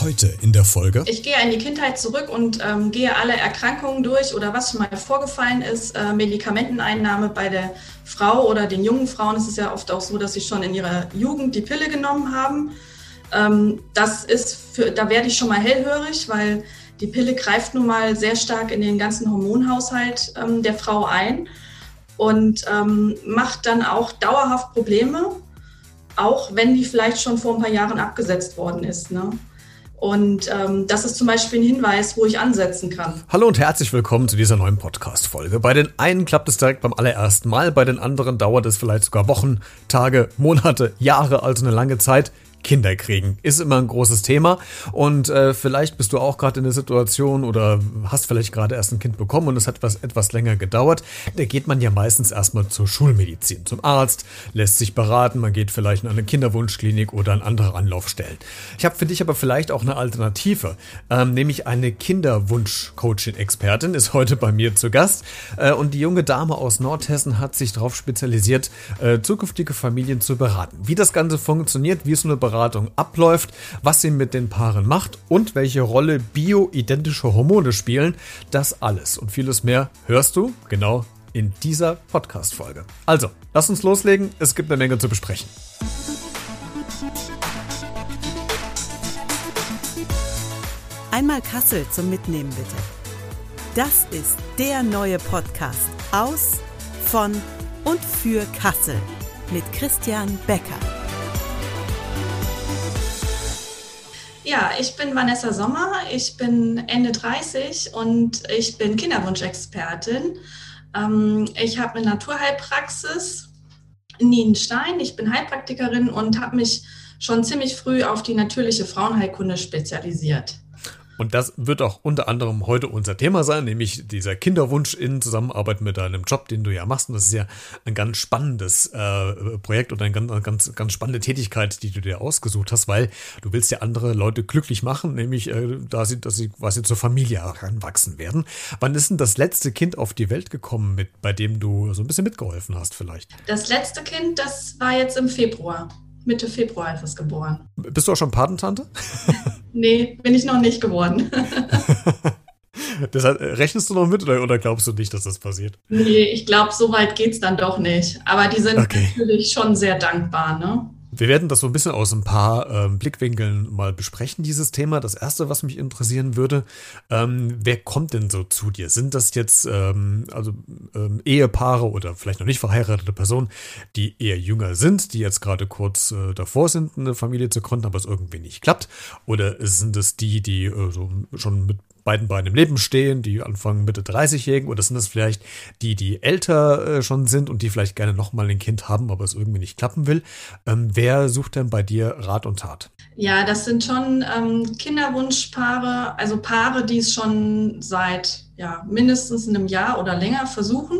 Heute in der Folge. Ich gehe in die Kindheit zurück und ähm, gehe alle Erkrankungen durch oder was schon mal vorgefallen ist. Äh, Medikamenteneinnahme bei der Frau oder den jungen Frauen ist es ja oft auch so, dass sie schon in ihrer Jugend die Pille genommen haben. Ähm, das ist für, da werde ich schon mal hellhörig, weil die Pille greift nun mal sehr stark in den ganzen Hormonhaushalt ähm, der Frau ein und ähm, macht dann auch dauerhaft Probleme, auch wenn die vielleicht schon vor ein paar Jahren abgesetzt worden ist. Ne? Und ähm, das ist zum Beispiel ein Hinweis, wo ich ansetzen kann. Hallo und herzlich willkommen zu dieser neuen Podcast-Folge. Bei den einen klappt es direkt beim allerersten Mal, bei den anderen dauert es vielleicht sogar Wochen, Tage, Monate, Jahre, also eine lange Zeit. Kinder kriegen. Ist immer ein großes Thema. Und äh, vielleicht bist du auch gerade in der Situation oder hast vielleicht gerade erst ein Kind bekommen und es hat was etwas länger gedauert. Da geht man ja meistens erstmal zur Schulmedizin, zum Arzt, lässt sich beraten, man geht vielleicht in eine Kinderwunschklinik oder an andere Anlaufstellen. Ich habe für dich aber vielleicht auch eine Alternative, ähm, nämlich eine Kinderwunsch-Coaching-Expertin ist heute bei mir zu Gast. Äh, und die junge Dame aus Nordhessen hat sich darauf spezialisiert, äh, zukünftige Familien zu beraten. Wie das Ganze funktioniert, wie es so eine Beratung Beratung abläuft, was sie mit den Paaren macht und welche Rolle bioidentische Hormone spielen. Das alles und vieles mehr hörst du genau in dieser Podcast-Folge. Also, lass uns loslegen. Es gibt eine Menge zu besprechen. Einmal Kassel zum Mitnehmen bitte. Das ist der neue Podcast aus, von und für Kassel mit Christian Becker. Ja, ich bin Vanessa Sommer, ich bin Ende 30 und ich bin Kinderwunschexpertin. Ähm, ich habe eine Naturheilpraxis in Nienstein. Ich bin Heilpraktikerin und habe mich schon ziemlich früh auf die natürliche Frauenheilkunde spezialisiert. Und das wird auch unter anderem heute unser Thema sein, nämlich dieser Kinderwunsch in Zusammenarbeit mit deinem Job, den du ja machst. Und das ist ja ein ganz spannendes äh, Projekt oder eine ganz, ganz, ganz spannende Tätigkeit, die du dir ausgesucht hast, weil du willst ja andere Leute glücklich machen, nämlich äh, da sie, dass sie quasi zur Familie heranwachsen werden. Wann ist denn das letzte Kind auf die Welt gekommen, mit, bei dem du so ein bisschen mitgeholfen hast vielleicht? Das letzte Kind, das war jetzt im Februar. Mitte Februar ist es geboren. Bist du auch schon Patentante? nee, bin ich noch nicht geworden. Deshalb, rechnest du noch mit oder, oder, glaubst du nicht, dass das passiert? Nee, ich glaube, so weit geht es dann doch nicht. Aber die sind okay. natürlich schon sehr dankbar, ne? Wir werden das so ein bisschen aus ein paar ähm, Blickwinkeln mal besprechen, dieses Thema. Das erste, was mich interessieren würde, ähm, wer kommt denn so zu dir? Sind das jetzt ähm, also ähm, Ehepaare oder vielleicht noch nicht verheiratete Personen, die eher jünger sind, die jetzt gerade kurz äh, davor sind, eine Familie zu gründen, aber es irgendwie nicht klappt? Oder sind es die, die äh, so schon mit beiden Beinen im Leben stehen, die Anfang Mitte 30-Jährigen, oder sind das vielleicht die, die älter äh, schon sind und die vielleicht gerne nochmal ein Kind haben, aber es irgendwie nicht klappen will? Ähm, wer sucht denn bei dir Rat und Tat? Ja, das sind schon ähm, Kinderwunschpaare, also Paare, die es schon seit ja, mindestens einem Jahr oder länger versuchen.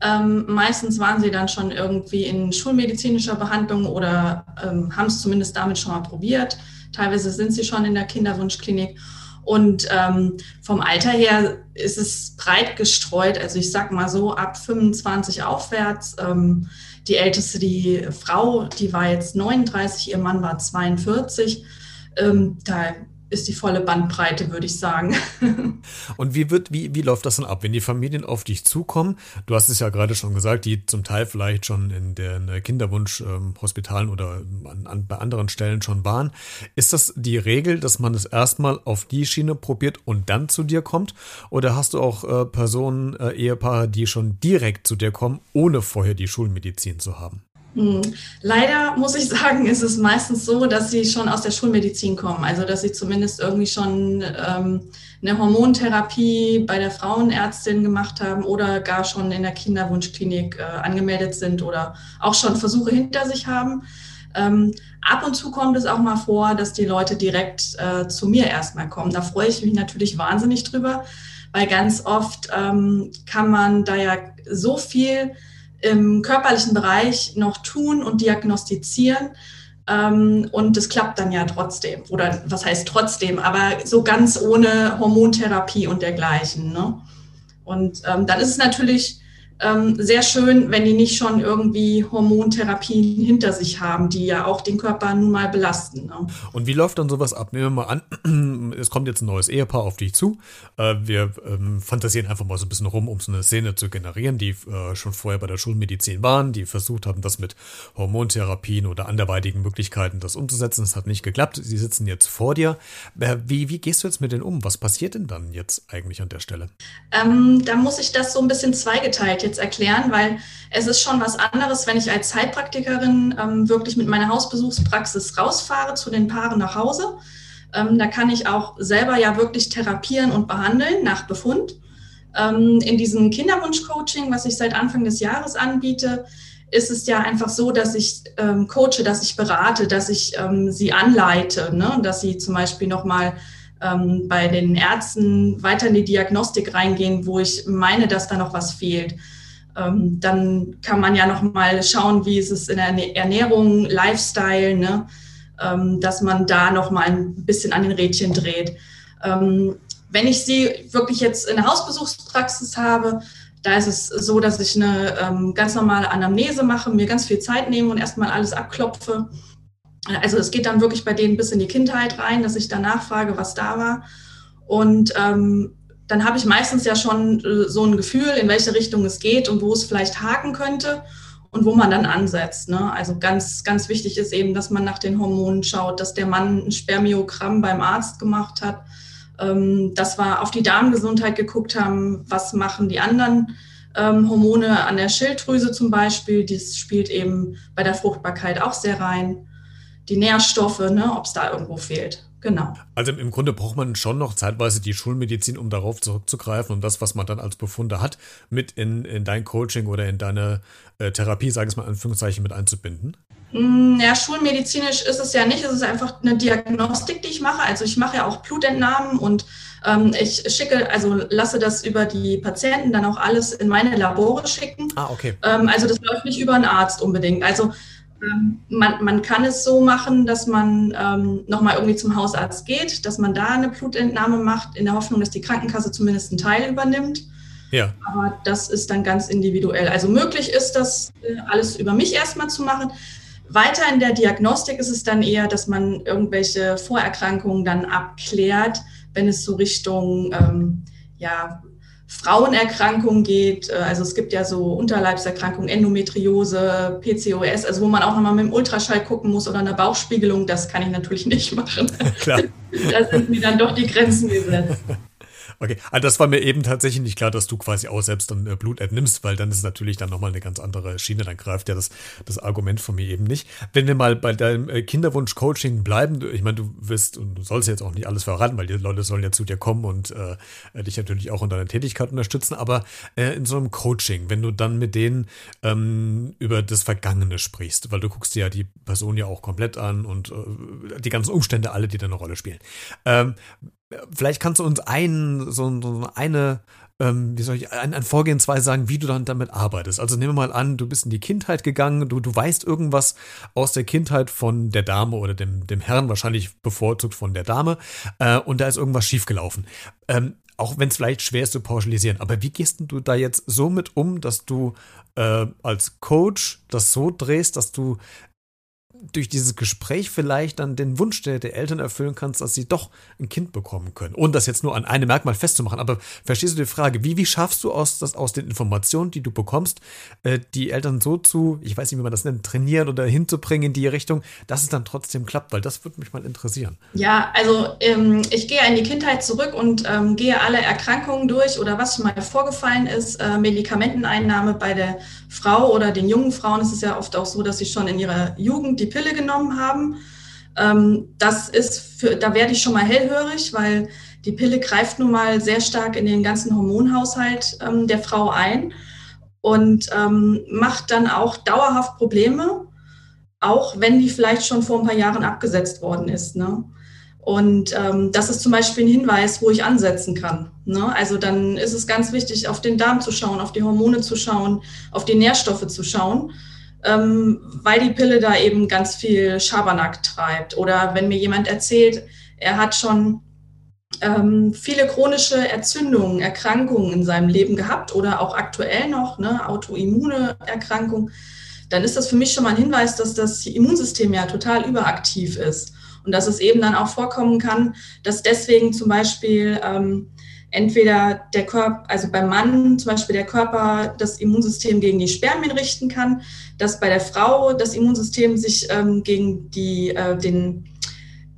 Ähm, meistens waren sie dann schon irgendwie in schulmedizinischer Behandlung oder ähm, haben es zumindest damit schon mal probiert. Teilweise sind sie schon in der Kinderwunschklinik. Und ähm, vom Alter her ist es breit gestreut. Also ich sag mal so ab 25 aufwärts. Ähm, die älteste, die Frau, die war jetzt 39, ihr Mann war 42. Ähm, da ist die volle Bandbreite, würde ich sagen. Und wie wird, wie, wie läuft das dann ab, wenn die Familien auf dich zukommen? Du hast es ja gerade schon gesagt, die zum Teil vielleicht schon in den Kinderwunschhospitalen ähm, oder an, an, bei anderen Stellen schon waren. Ist das die Regel, dass man es erstmal auf die Schiene probiert und dann zu dir kommt? Oder hast du auch äh, Personen, äh, Ehepaare, die schon direkt zu dir kommen, ohne vorher die Schulmedizin zu haben? Hm. Leider muss ich sagen, ist es meistens so, dass sie schon aus der Schulmedizin kommen. Also dass sie zumindest irgendwie schon ähm, eine Hormontherapie bei der Frauenärztin gemacht haben oder gar schon in der Kinderwunschklinik äh, angemeldet sind oder auch schon Versuche hinter sich haben. Ähm, ab und zu kommt es auch mal vor, dass die Leute direkt äh, zu mir erstmal kommen. Da freue ich mich natürlich wahnsinnig drüber, weil ganz oft ähm, kann man da ja so viel im körperlichen Bereich noch tun und diagnostizieren. Ähm, und es klappt dann ja trotzdem. Oder was heißt trotzdem, aber so ganz ohne Hormontherapie und dergleichen. Ne? Und ähm, dann ist es natürlich ähm, sehr schön, wenn die nicht schon irgendwie Hormontherapien hinter sich haben, die ja auch den Körper nun mal belasten. Ne? Und wie läuft dann sowas ab? Nehmen wir mal an, es kommt jetzt ein neues Ehepaar auf dich zu. Äh, wir ähm, fantasieren einfach mal so ein bisschen rum, um so eine Szene zu generieren, die äh, schon vorher bei der Schulmedizin waren, die versucht haben, das mit Hormontherapien oder anderweitigen Möglichkeiten das umzusetzen. Es hat nicht geklappt. Sie sitzen jetzt vor dir. Äh, wie, wie gehst du jetzt mit denen um? Was passiert denn dann jetzt eigentlich an der Stelle? Ähm, da muss ich das so ein bisschen zweigeteilt jetzt erklären, weil es ist schon was anderes, wenn ich als Heilpraktikerin ähm, wirklich mit meiner Hausbesuchspraxis rausfahre zu den Paaren nach Hause. Ähm, da kann ich auch selber ja wirklich therapieren und behandeln nach Befund. Ähm, in diesem Kinderwunsch-Coaching, was ich seit Anfang des Jahres anbiete, ist es ja einfach so, dass ich ähm, coache, dass ich berate, dass ich ähm, sie anleite, ne? dass sie zum Beispiel nochmal ähm, bei den Ärzten weiter in die Diagnostik reingehen, wo ich meine, dass da noch was fehlt. Ähm, dann kann man ja noch mal schauen, wie ist es in der Ernährung, Lifestyle, ne? Ähm, dass man da noch mal ein bisschen an den Rädchen dreht. Ähm, wenn ich sie wirklich jetzt in der Hausbesuchspraxis habe, da ist es so, dass ich eine ähm, ganz normale Anamnese mache, mir ganz viel Zeit nehme und erstmal alles abklopfe. Also es geht dann wirklich bei denen bis in die Kindheit rein, dass ich danach frage, was da war. Und ähm, dann habe ich meistens ja schon äh, so ein Gefühl, in welche Richtung es geht und wo es vielleicht haken könnte und wo man dann ansetzt. Ne? Also ganz, ganz wichtig ist eben, dass man nach den Hormonen schaut, dass der Mann ein Spermiogramm beim Arzt gemacht hat, ähm, dass wir auf die Darmgesundheit geguckt haben, was machen die anderen ähm, Hormone an der Schilddrüse zum Beispiel. Dies spielt eben bei der Fruchtbarkeit auch sehr rein. Die Nährstoffe, ne, ob es da irgendwo fehlt. Genau. Also im Grunde braucht man schon noch zeitweise die Schulmedizin, um darauf zurückzugreifen und das, was man dann als Befunde hat, mit in, in dein Coaching oder in deine äh, Therapie, sage ich mal in Anführungszeichen, mit einzubinden? Mm, ja, schulmedizinisch ist es ja nicht. Es ist einfach eine Diagnostik, die ich mache. Also ich mache ja auch Blutentnahmen und ähm, ich schicke, also lasse das über die Patienten dann auch alles in meine Labore schicken. Ah, okay. Ähm, also das läuft nicht über einen Arzt unbedingt. Also man, man kann es so machen, dass man ähm, nochmal irgendwie zum Hausarzt geht, dass man da eine Blutentnahme macht, in der Hoffnung, dass die Krankenkasse zumindest einen Teil übernimmt. Ja. Aber das ist dann ganz individuell. Also möglich ist das äh, alles über mich erstmal zu machen. Weiter in der Diagnostik ist es dann eher, dass man irgendwelche Vorerkrankungen dann abklärt, wenn es so Richtung ähm, ja, Frauenerkrankungen geht. Äh, also es gibt ja so Unterleibserkrankungen, Endometriose, PCOS, also wo man auch nochmal mit dem Ultraschall gucken muss oder eine Bauchspiegelung. Das kann ich natürlich nicht machen. Klar. da sind mir dann doch die Grenzen gesetzt. Okay, also das war mir eben tatsächlich nicht klar, dass du quasi auch selbst dann Blut entnimmst, weil dann ist natürlich dann nochmal eine ganz andere Schiene, dann greift ja das, das Argument von mir eben nicht. Wenn wir mal bei deinem äh, Kinderwunsch-Coaching bleiben, ich meine, du wirst und du sollst jetzt auch nicht alles verraten, weil die Leute sollen ja zu dir kommen und äh, dich natürlich auch in deiner Tätigkeit unterstützen, aber äh, in so einem Coaching, wenn du dann mit denen ähm, über das Vergangene sprichst, weil du guckst dir ja die Person ja auch komplett an und äh, die ganzen Umstände alle, die da eine Rolle spielen. Ähm, Vielleicht kannst du uns ein, so, so eine, ähm, wie soll ich, ein, ein Vorgehensweise sagen, wie du dann damit arbeitest. Also nehmen wir mal an, du bist in die Kindheit gegangen, du, du weißt irgendwas aus der Kindheit von der Dame oder dem, dem Herrn, wahrscheinlich bevorzugt von der Dame, äh, und da ist irgendwas schiefgelaufen. Ähm, auch wenn es vielleicht schwer ist zu pauschalisieren, aber wie gehst du da jetzt so mit um, dass du äh, als Coach das so drehst, dass du durch dieses Gespräch vielleicht dann den Wunsch der, der, Eltern erfüllen kannst, dass sie doch ein Kind bekommen können. Und das jetzt nur an einem Merkmal festzumachen. Aber verstehst du die Frage, wie, wie schaffst du aus, das, aus den Informationen, die du bekommst, äh, die Eltern so zu, ich weiß nicht, wie man das nennt, trainieren oder hinzubringen in die Richtung, dass es dann trotzdem klappt? Weil das würde mich mal interessieren. Ja, also ähm, ich gehe in die Kindheit zurück und ähm, gehe alle Erkrankungen durch oder was schon mal vorgefallen ist, äh, Medikamenteneinnahme bei der Frau oder den jungen Frauen ist es ja oft auch so, dass sie schon in ihrer Jugend die Pille genommen haben. Ähm, das ist für, da werde ich schon mal hellhörig, weil die Pille greift nun mal sehr stark in den ganzen Hormonhaushalt ähm, der Frau ein und ähm, macht dann auch dauerhaft Probleme, auch wenn die vielleicht schon vor ein paar Jahren abgesetzt worden ist. Ne? Und ähm, das ist zum Beispiel ein Hinweis, wo ich ansetzen kann. Ne? Also dann ist es ganz wichtig, auf den Darm zu schauen, auf die Hormone zu schauen, auf die Nährstoffe zu schauen, ähm, weil die Pille da eben ganz viel Schabernack treibt. Oder wenn mir jemand erzählt, er hat schon ähm, viele chronische Entzündungen, Erkrankungen in seinem Leben gehabt oder auch aktuell noch, ne, autoimmune Erkrankung, dann ist das für mich schon mal ein Hinweis, dass das Immunsystem ja total überaktiv ist. Und dass es eben dann auch vorkommen kann, dass deswegen zum Beispiel ähm, entweder der Körper, also beim Mann zum Beispiel der Körper das Immunsystem gegen die Spermien richten kann, dass bei der Frau das Immunsystem sich ähm, gegen die, äh, den,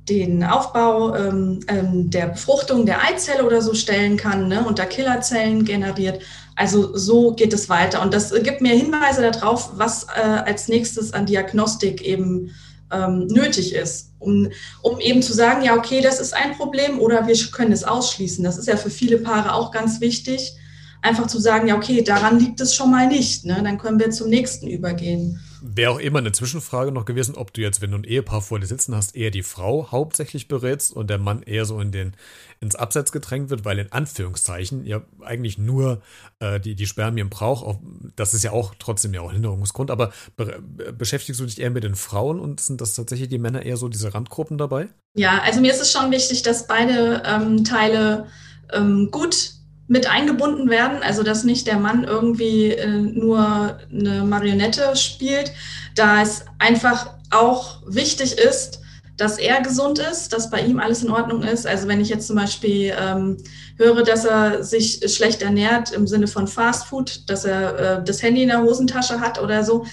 den Aufbau ähm, ähm, der Befruchtung der Eizelle oder so stellen kann ne, und da Killerzellen generiert. Also so geht es weiter. Und das gibt mir Hinweise darauf, was äh, als nächstes an Diagnostik eben ähm, nötig ist, um, um eben zu sagen, ja, okay, das ist ein Problem oder wir können es ausschließen. Das ist ja für viele Paare auch ganz wichtig, einfach zu sagen, ja, okay, daran liegt es schon mal nicht. Ne? Dann können wir zum nächsten übergehen. Wäre auch immer eine Zwischenfrage noch gewesen, ob du jetzt, wenn du ein Ehepaar vor dir sitzen hast, eher die Frau hauptsächlich berätst und der Mann eher so in den, ins Abseits gedrängt wird, weil in Anführungszeichen ja eigentlich nur äh, die, die Spermien braucht. Auch, das ist ja auch trotzdem ja auch Hinderungsgrund. Aber be beschäftigst du dich eher mit den Frauen und sind das tatsächlich die Männer eher so diese Randgruppen dabei? Ja, also mir ist es schon wichtig, dass beide ähm, Teile ähm, gut mit eingebunden werden, also dass nicht der Mann irgendwie äh, nur eine Marionette spielt, da es einfach auch wichtig ist, dass er gesund ist, dass bei ihm alles in Ordnung ist. Also wenn ich jetzt zum Beispiel ähm, höre, dass er sich schlecht ernährt im Sinne von Fast Food, dass er äh, das Handy in der Hosentasche hat oder so,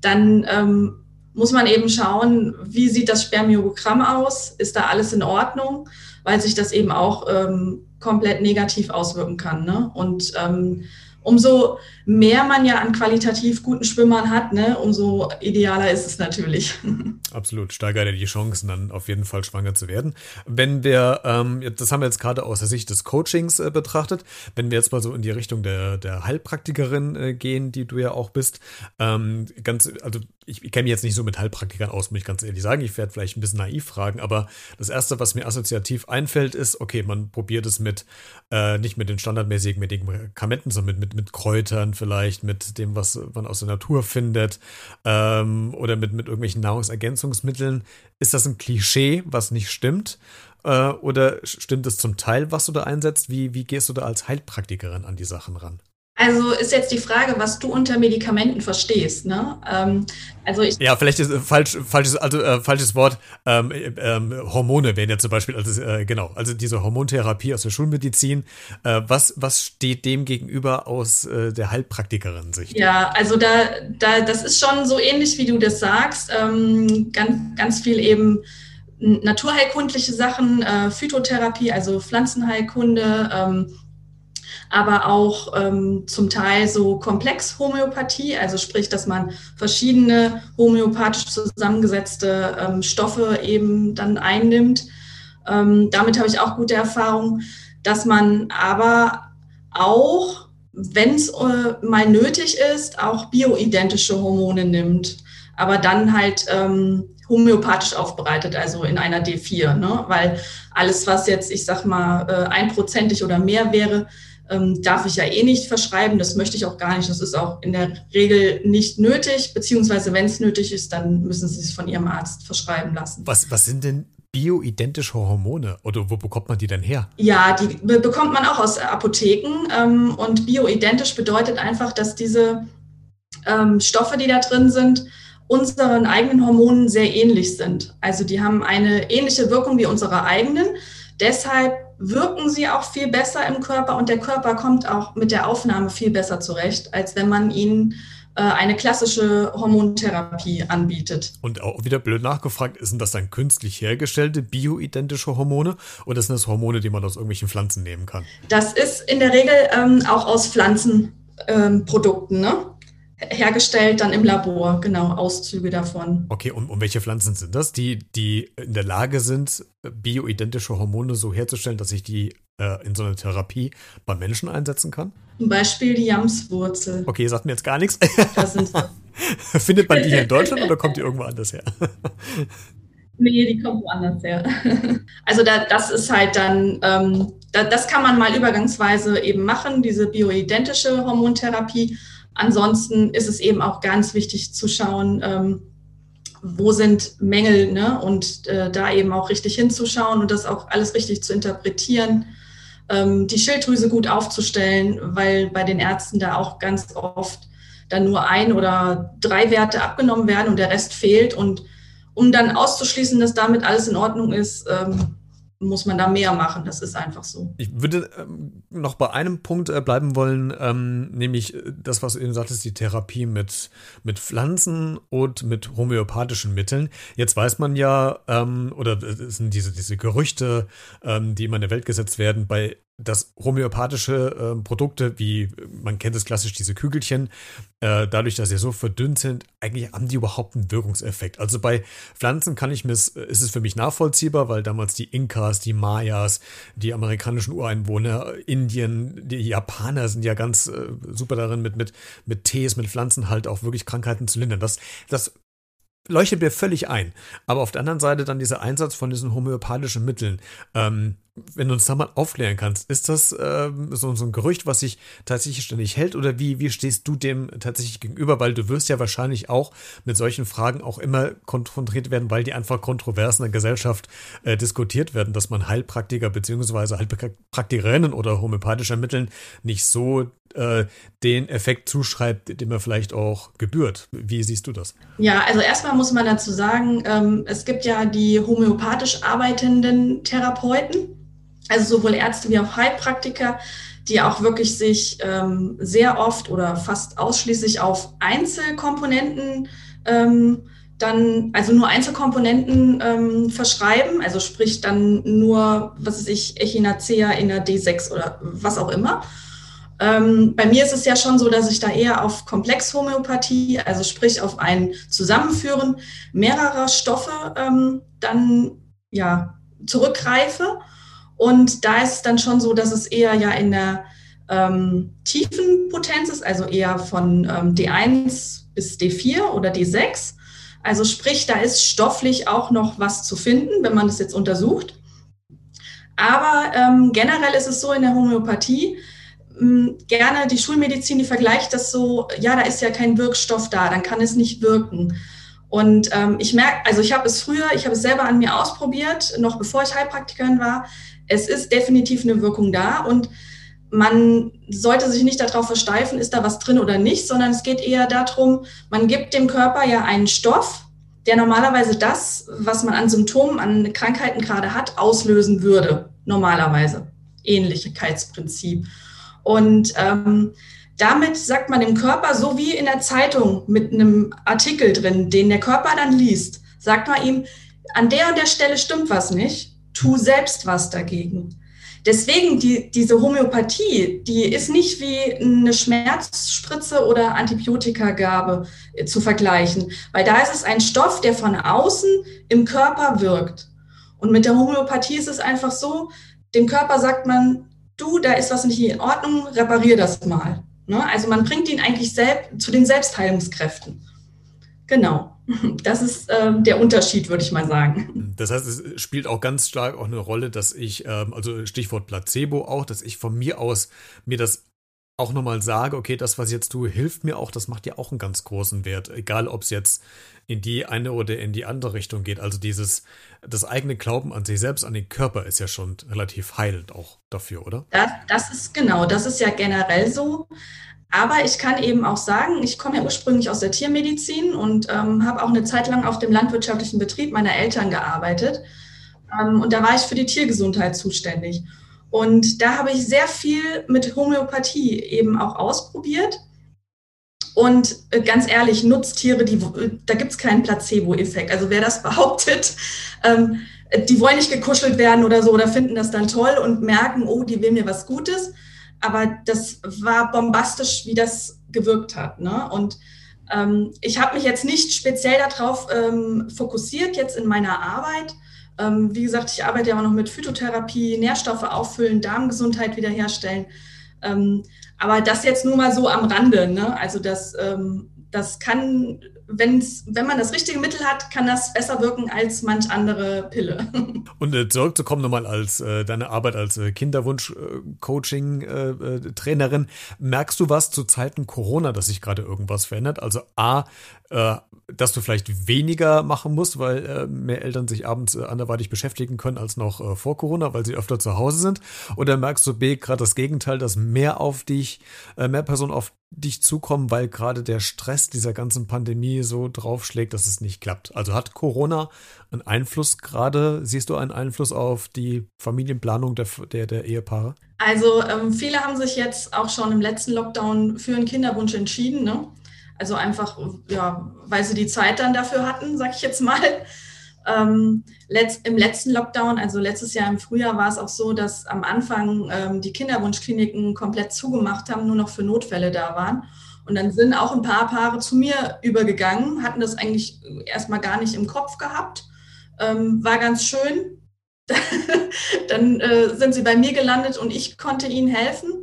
dann ähm, muss man eben schauen, wie sieht das Spermiogramm aus? Ist da alles in Ordnung? Weil sich das eben auch ähm, komplett negativ auswirken kann. Ne? Und ähm, umso mehr man ja an qualitativ guten Schwimmern hat, ne, umso idealer ist es natürlich. Absolut, steigert er die Chancen dann auf jeden Fall schwanger zu werden. Wenn wir, ähm, das haben wir jetzt gerade aus der Sicht des Coachings äh, betrachtet, wenn wir jetzt mal so in die Richtung der, der Heilpraktikerin äh, gehen, die du ja auch bist, ähm, ganz, also ich, ich kenne mich jetzt nicht so mit Heilpraktikern aus, muss ich ganz ehrlich sagen. Ich werde vielleicht ein bisschen naiv fragen, aber das Erste, was mir assoziativ einfällt, ist, okay, man probiert es mit, äh, nicht mit den standardmäßigen Medikamenten, sondern mit, mit, mit Kräutern vielleicht, mit dem, was man aus der Natur findet ähm, oder mit, mit irgendwelchen Nahrungsergänzungsmitteln. Ist das ein Klischee, was nicht stimmt? Äh, oder stimmt es zum Teil, was du da einsetzt? Wie, wie gehst du da als Heilpraktikerin an die Sachen ran? Also ist jetzt die Frage, was du unter Medikamenten verstehst. Ne? Ähm, also ich ja, vielleicht ist äh, falsch, falsches, also äh, falsches Wort. Ähm, ähm, Hormone wären ja zum Beispiel, also äh, genau, also diese Hormontherapie aus der Schulmedizin. Äh, was was steht dem gegenüber aus äh, der Heilpraktikerin-Sicht? Ja, also da, da, das ist schon so ähnlich, wie du das sagst. Ähm, ganz, ganz viel eben naturheilkundliche Sachen, äh, Phytotherapie, also Pflanzenheilkunde. Aber auch ähm, zum Teil so Komplex-Homöopathie, also sprich, dass man verschiedene homöopathisch zusammengesetzte ähm, Stoffe eben dann einnimmt. Ähm, damit habe ich auch gute Erfahrungen, dass man aber auch, wenn es äh, mal nötig ist, auch bioidentische Hormone nimmt, aber dann halt ähm, homöopathisch aufbereitet, also in einer D4, ne? weil alles, was jetzt, ich sag mal, äh, einprozentig oder mehr wäre, ähm, darf ich ja eh nicht verschreiben. Das möchte ich auch gar nicht. Das ist auch in der Regel nicht nötig, beziehungsweise wenn es nötig ist, dann müssen Sie es von Ihrem Arzt verschreiben lassen. Was, was sind denn bioidentische Hormone oder wo bekommt man die denn her? Ja, die bekommt man auch aus Apotheken ähm, und bioidentisch bedeutet einfach, dass diese ähm, Stoffe, die da drin sind, unseren eigenen Hormonen sehr ähnlich sind. Also die haben eine ähnliche Wirkung wie unsere eigenen. Deshalb wirken sie auch viel besser im Körper und der Körper kommt auch mit der Aufnahme viel besser zurecht, als wenn man ihnen äh, eine klassische Hormontherapie anbietet. Und auch wieder blöd nachgefragt, sind das dann künstlich hergestellte bioidentische Hormone oder sind das Hormone, die man aus irgendwelchen Pflanzen nehmen kann? Das ist in der Regel ähm, auch aus Pflanzenprodukten. Ähm, ne? Hergestellt, dann im Labor, genau, Auszüge davon. Okay, und, und welche Pflanzen sind das, die, die in der Lage sind, bioidentische Hormone so herzustellen, dass ich die äh, in so einer Therapie beim Menschen einsetzen kann? Zum Beispiel die Jamswurzel. Okay, sagt mir jetzt gar nichts. Findet man die hier in Deutschland oder kommt die irgendwo anders her? Nee, die kommt woanders her. Also da, das ist halt dann, ähm, da, das kann man mal übergangsweise eben machen, diese bioidentische Hormontherapie. Ansonsten ist es eben auch ganz wichtig zu schauen, ähm, wo sind Mängel ne? und äh, da eben auch richtig hinzuschauen und das auch alles richtig zu interpretieren, ähm, die Schilddrüse gut aufzustellen, weil bei den Ärzten da auch ganz oft dann nur ein oder drei Werte abgenommen werden und der Rest fehlt und um dann auszuschließen, dass damit alles in Ordnung ist, ähm, muss man da mehr machen. Das ist einfach so. Ich würde ähm, noch bei einem Punkt äh, bleiben wollen, ähm, nämlich äh, das, was du eben sagtest, die Therapie mit, mit Pflanzen und mit homöopathischen Mitteln. Jetzt weiß man ja, ähm, oder es sind diese, diese Gerüchte, ähm, die immer in der Welt gesetzt werden, bei dass homöopathische äh, Produkte, wie man kennt es klassisch, diese Kügelchen, äh, dadurch, dass sie so verdünnt sind, eigentlich haben die überhaupt einen Wirkungseffekt. Also bei Pflanzen kann ich mir, ist es für mich nachvollziehbar, weil damals die Inkas, die Mayas, die amerikanischen Ureinwohner, Indien, die Japaner sind ja ganz äh, super darin, mit, mit, mit Tees, mit Pflanzen halt auch wirklich Krankheiten zu lindern. Das, das leuchtet mir völlig ein. Aber auf der anderen Seite dann dieser Einsatz von diesen homöopathischen Mitteln. Ähm, wenn du uns da mal aufklären kannst, ist das ähm, so, so, ein Gerücht, was sich tatsächlich ständig hält oder wie, wie stehst du dem tatsächlich gegenüber? Weil du wirst ja wahrscheinlich auch mit solchen Fragen auch immer konfrontiert werden, weil die einfach kontrovers in der Gesellschaft äh, diskutiert werden, dass man Heilpraktiker beziehungsweise Heilpraktikerinnen oder homöopathischer Mitteln nicht so äh, den Effekt zuschreibt, dem er vielleicht auch gebührt. Wie siehst du das? Ja, also erstmal muss man dazu sagen, ähm, es gibt ja die homöopathisch arbeitenden Therapeuten, also sowohl Ärzte wie auch Heilpraktiker, die auch wirklich sich ähm, sehr oft oder fast ausschließlich auf Einzelkomponenten ähm, dann, also nur Einzelkomponenten ähm, verschreiben, also sprich dann nur, was weiß ich, Echinacea in der D6 oder was auch immer. Ähm, bei mir ist es ja schon so, dass ich da eher auf Komplexhomöopathie, also sprich auf ein Zusammenführen mehrerer Stoffe ähm, dann ja zurückgreife. Und da ist es dann schon so, dass es eher ja in der ähm, tiefen Potenz ist, also eher von ähm, D1 bis D4 oder D6. Also sprich, da ist stofflich auch noch was zu finden, wenn man das jetzt untersucht. Aber ähm, generell ist es so in der Homöopathie, gerne die Schulmedizin, die vergleicht das so, ja, da ist ja kein Wirkstoff da, dann kann es nicht wirken. Und ähm, ich merke, also ich habe es früher, ich habe es selber an mir ausprobiert, noch bevor ich Heilpraktikerin war. Es ist definitiv eine Wirkung da und man sollte sich nicht darauf versteifen, ist da was drin oder nicht, sondern es geht eher darum, man gibt dem Körper ja einen Stoff, der normalerweise das, was man an Symptomen, an Krankheiten gerade hat, auslösen würde. Normalerweise. Ähnlichkeitsprinzip. Und ähm, damit sagt man dem Körper, so wie in der Zeitung mit einem Artikel drin, den der Körper dann liest, sagt man ihm, an der und der Stelle stimmt was nicht, tu selbst was dagegen. Deswegen die, diese Homöopathie, die ist nicht wie eine Schmerzspritze oder Antibiotikagabe äh, zu vergleichen, weil da ist es ein Stoff, der von außen im Körper wirkt. Und mit der Homöopathie ist es einfach so, dem Körper sagt man, du, da ist was nicht in Ordnung, reparier das mal. Ne? Also man bringt ihn eigentlich selbst zu den Selbstheilungskräften. Genau. Das ist äh, der Unterschied, würde ich mal sagen. Das heißt, es spielt auch ganz stark auch eine Rolle, dass ich, ähm, also Stichwort Placebo auch, dass ich von mir aus mir das auch nochmal sage, okay, das, was ich jetzt tue, hilft mir auch, das macht ja auch einen ganz großen Wert, egal ob es jetzt in die eine oder in die andere Richtung geht. Also dieses, das eigene Glauben an sich selbst, an den Körper ist ja schon relativ heilend auch dafür, oder? Das, das ist genau, das ist ja generell so. Aber ich kann eben auch sagen, ich komme ja ursprünglich aus der Tiermedizin und ähm, habe auch eine Zeit lang auf dem landwirtschaftlichen Betrieb meiner Eltern gearbeitet. Ähm, und da war ich für die Tiergesundheit zuständig. Und da habe ich sehr viel mit Homöopathie eben auch ausprobiert. Und äh, ganz ehrlich, Nutztiere, die, da gibt es keinen Placebo-Effekt. Also wer das behauptet, ähm, die wollen nicht gekuschelt werden oder so oder finden das dann toll und merken, oh, die will mir was Gutes. Aber das war bombastisch, wie das gewirkt hat. Ne? Und ähm, ich habe mich jetzt nicht speziell darauf ähm, fokussiert, jetzt in meiner Arbeit, ähm, wie gesagt, ich arbeite ja auch noch mit Phytotherapie, Nährstoffe auffüllen, Darmgesundheit wiederherstellen. Ähm, aber das jetzt nur mal so am Rande. Ne? Also das, ähm, das kann, wenn's, wenn man das richtige Mittel hat, kann das besser wirken als manch andere Pille. Und äh, zurückzukommen nochmal als äh, deine Arbeit als äh, Kinderwunsch-Coaching-Trainerin. Äh, äh, Merkst du was zu Zeiten Corona, dass sich gerade irgendwas verändert? Also A, äh, dass du vielleicht weniger machen musst, weil äh, mehr Eltern sich abends äh, anderweitig beschäftigen können als noch äh, vor Corona, weil sie öfter zu Hause sind? Oder merkst du B gerade das Gegenteil, dass mehr auf dich, äh, mehr Personen auf dich zukommen, weil gerade der Stress dieser ganzen Pandemie so draufschlägt, dass es nicht klappt? Also hat Corona einen Einfluss gerade, siehst du einen Einfluss auf die Familienplanung der, der, der Ehepaare? Also ähm, viele haben sich jetzt auch schon im letzten Lockdown für einen Kinderwunsch entschieden. Ne? Also einfach, ja, weil sie die Zeit dann dafür hatten, sag ich jetzt mal. Ähm, letzt, Im letzten Lockdown, also letztes Jahr im Frühjahr, war es auch so, dass am Anfang ähm, die Kinderwunschkliniken komplett zugemacht haben, nur noch für Notfälle da waren. Und dann sind auch ein paar Paare zu mir übergegangen, hatten das eigentlich erstmal gar nicht im Kopf gehabt. Ähm, war ganz schön. dann äh, sind sie bei mir gelandet und ich konnte ihnen helfen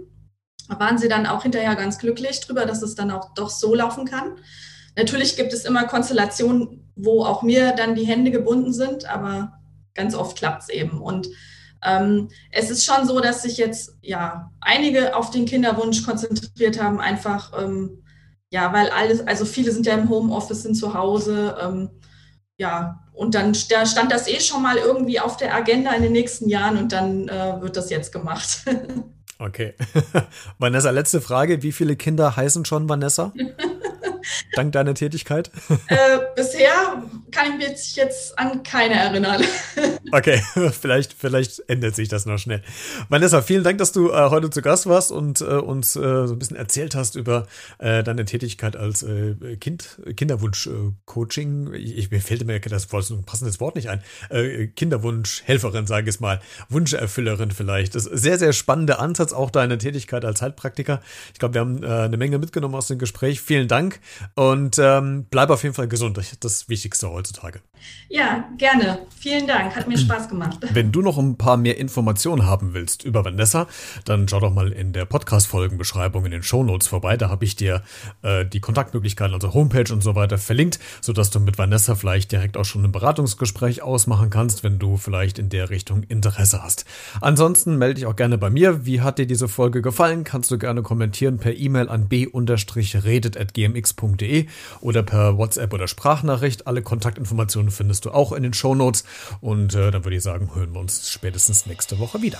waren sie dann auch hinterher ganz glücklich drüber, dass es dann auch doch so laufen kann. Natürlich gibt es immer Konstellationen, wo auch mir dann die Hände gebunden sind, aber ganz oft klappt es eben. Und ähm, es ist schon so, dass sich jetzt ja einige auf den Kinderwunsch konzentriert haben, einfach ähm, ja, weil alles, also viele sind ja im Homeoffice, sind zu Hause, ähm, ja, und dann da stand das eh schon mal irgendwie auf der Agenda in den nächsten Jahren und dann äh, wird das jetzt gemacht. Okay. Vanessa, letzte Frage. Wie viele Kinder heißen schon Vanessa? Dank deiner Tätigkeit? Äh, bisher kann ich mich jetzt an keine erinnern. okay, vielleicht, vielleicht ändert sich das noch schnell. Vanessa, vielen Dank, dass du äh, heute zu Gast warst und äh, uns äh, so ein bisschen erzählt hast über äh, deine Tätigkeit als äh, Kind, Kinderwunsch-Coaching. Ich, mir fällt mir das Wort, ein passendes Wort nicht ein. Kinderwunsch-Helferin, sage ich es mal. Wunscherfüllerin vielleicht. Das ist ein sehr, sehr spannender Ansatz, auch deine Tätigkeit als Heilpraktiker. Ich glaube, wir haben eine Menge mitgenommen aus dem Gespräch. Vielen Dank. Und ähm, bleib auf jeden Fall gesund. Das ist das Wichtigste heutzutage. Ja, gerne. Vielen Dank. Hat mir Spaß gemacht. Wenn du noch ein paar mehr Informationen haben willst über Vanessa, dann schau doch mal in der Podcast-Folgenbeschreibung in den Shownotes vorbei. Da habe ich dir äh, die Kontaktmöglichkeiten, also Homepage und so weiter verlinkt, sodass du mit Vanessa vielleicht direkt auch schon ein Beratungsgespräch ausmachen kannst, wenn du vielleicht in der Richtung Interesse hast. Ansonsten melde dich auch gerne bei mir. Wie hat dir diese Folge gefallen? Kannst du gerne kommentieren per E-Mail an b-redet.gmx.de oder per WhatsApp oder Sprachnachricht. Alle Kontaktinformationen findest du auch in den Show Notes. Und äh, dann würde ich sagen, hören wir uns spätestens nächste Woche wieder.